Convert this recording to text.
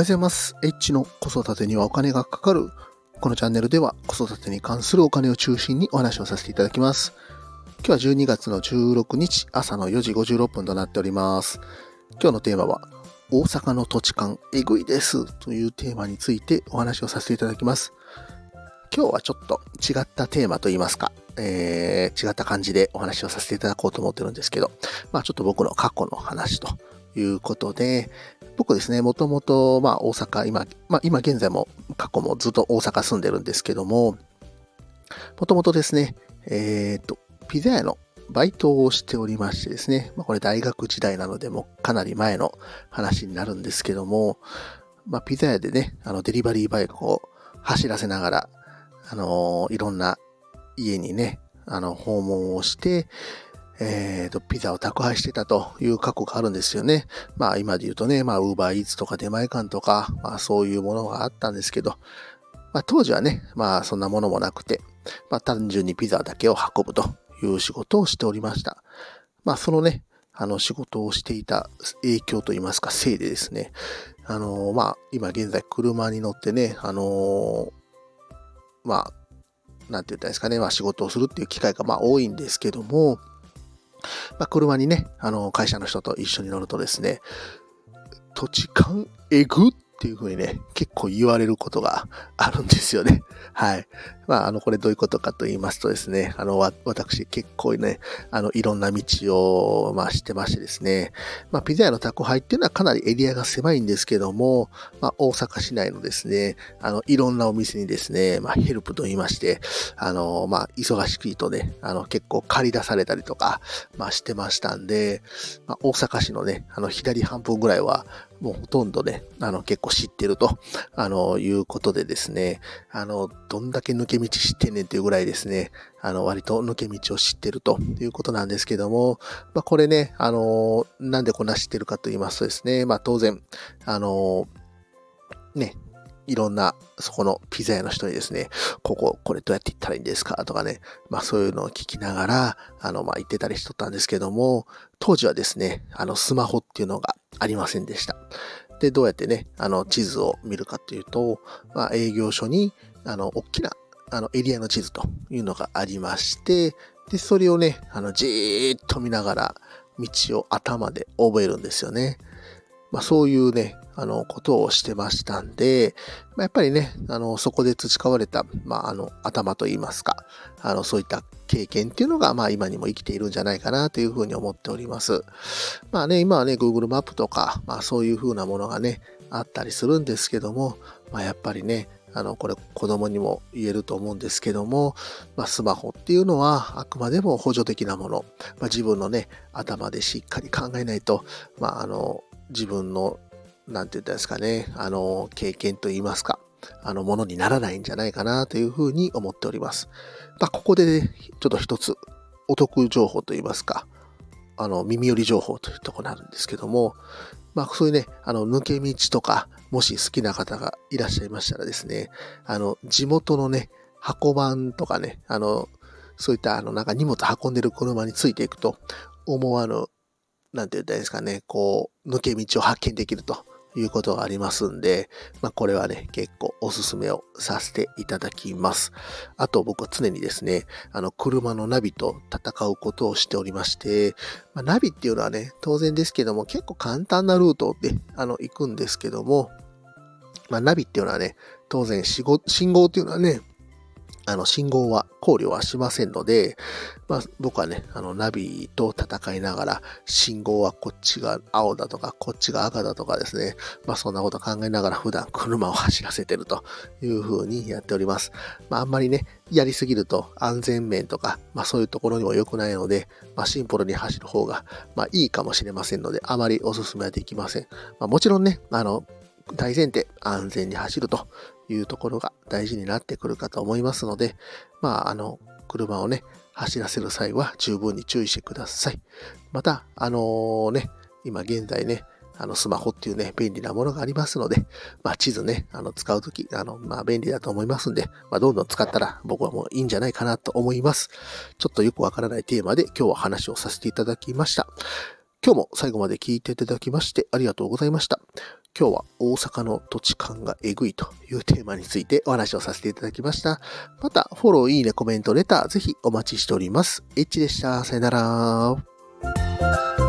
おはようございます。H の子育てにはお金がかかる。このチャンネルでは子育てに関するお金を中心にお話をさせていただきます。今日は12月の16日朝の4時56分となっております。今日のテーマは大阪の土地勘えぐいですというテーマについてお話をさせていただきます。今日はちょっと違ったテーマといいますか、えー、違った感じでお話をさせていただこうと思ってるんですけど、まあちょっと僕の過去の話ということで、僕ですね、もともと、まあ大阪、今、まあ今現在も過去もずっと大阪住んでるんですけども、もともとですね、えっ、と、ピザ屋のバイトをしておりましてですね、まあこれ大学時代なのでもかなり前の話になるんですけども、まあピザ屋でね、あのデリバリーバイクを走らせながら、あのいろんな家にね、あの、訪問をして、えっ、と、ピザを宅配してたという過去があるんですよね。まあ今で言うとね、まあウーバーイーツとか出前館とか、まあそういうものがあったんですけど、まあ当時はね、まあそんなものもなくて、まあ単純にピザだけを運ぶという仕事をしておりました。まあそのね、あの仕事をしていた影響といいますか、せいでですね、あのまあ今現在車に乗ってね、あのまあ、なんて言ったらいいですかね、まあ仕事をするっていう機会がまあ多いんですけども、まあ車にね、あの会社の人と一緒に乗るとですね、土地勘えぐっていう風にね、結構言われることがあるんですよね。はい。まあ、あの、これどういうことかと言いますとですね、あの、私結構ね、あの、いろんな道を、まあ、知ってましてですね、まあ、ピザ屋の宅配っていうのはかなりエリアが狭いんですけども、まあ、大阪市内のですね、あの、いろんなお店にですね、まあ、ヘルプと言いまして、あの、まあ、忙しくとね、あの、結構借り出されたりとか、まあ、してましたんで、まあ、大阪市のね、あの、左半分ぐらいは、もうほとんどね、あの、結構知ってると、あの、いうことでですね、あの、どんだけ抜け道知ってんねんっていうぐらいですね、あの、割と抜け道を知ってるということなんですけども、まあ、これね、あの、なんでこんな知ってるかと言いますとですね、まあ、当然、あの、ね、いろんな、そこのピザ屋の人にですね、ここ、これどうやって行ったらいいんですか？とかね、まあそういうのを聞きながら、あの、まあ言ってたりしとったんですけども、当時はですね、あの、スマホっていうのがありませんでした。で、どうやってね、あの、地図を見るかっていうと、まあ営業所に、あの、大きな、あの、エリアの地図というのがありまして、で、それをね、あの、じーっと見ながら、道を頭で覚えるんですよね。まあそういうね、あの、ことをしてましたんで、まあ、やっぱりね、あの、そこで培われた、まあ、あの、頭といいますか、あの、そういった経験っていうのが、まあ、今にも生きているんじゃないかなというふうに思っております。まあね、今はね、Google マップとか、まあ、そういうふうなものがね、あったりするんですけども、まあ、やっぱりね、あの、これ子供にも言えると思うんですけども、まあ、スマホっていうのはあくまでも補助的なもの、まあ、自分のね、頭でしっかり考えないと、まあ、あの、自分のなんて言ったんですかね、あの、経験と言いますか、あの、ものにならないんじゃないかなというふうに思っております。まあ、ここで、ね、ちょっと一つ、お得情報と言いますか、あの、耳寄り情報というところなるんですけども、まあ、そういうね、あの、抜け道とか、もし好きな方がいらっしゃいましたらですね、あの、地元のね、箱番とかね、あの、そういった、あの、なんか荷物運んでる車についていくと、思わぬ、なんて言ったらいいですかね、こう、抜け道を発見できると。いうことがありますんで、まあこれはね、結構おすすめをさせていただきます。あと僕は常にですね、あの車のナビと戦うことをしておりまして、まあ、ナビっていうのはね、当然ですけども結構簡単なルートであの行くんですけども、まあナビっていうのはね、当然信号信号っていうのはね、あの信号は考慮はしませんので、まあ僕はね、あのナビと戦いながら、信号はこっちが青だとか、こっちが赤だとかですね、まあそんなこと考えながら普段車を走らせてるという風にやっております。まああんまりね、やりすぎると安全面とか、まあそういうところにも良くないので、まあシンプルに走る方が、まあいいかもしれませんので、あまりお勧めはできません。まあもちろんね、あの、大前提安全に走るというところが大事になってくるかと思いますので、まあ、あの、車をね、走らせる際は十分に注意してください。また、あのー、ね、今現在ね、あの、スマホっていうね、便利なものがありますので、まあ、地図ね、あの、使うとき、あの、まあ、便利だと思いますんで、まあ、どんどん使ったら僕はもういいんじゃないかなと思います。ちょっとよくわからないテーマで今日は話をさせていただきました。今日も最後まで聞いていただきましてありがとうございました。今日は大阪の土地勘がえぐいというテーマについてお話をさせていただきました。また、フォロー、いいね、コメント、レター、ぜひお待ちしております。エッチでした。さよなら。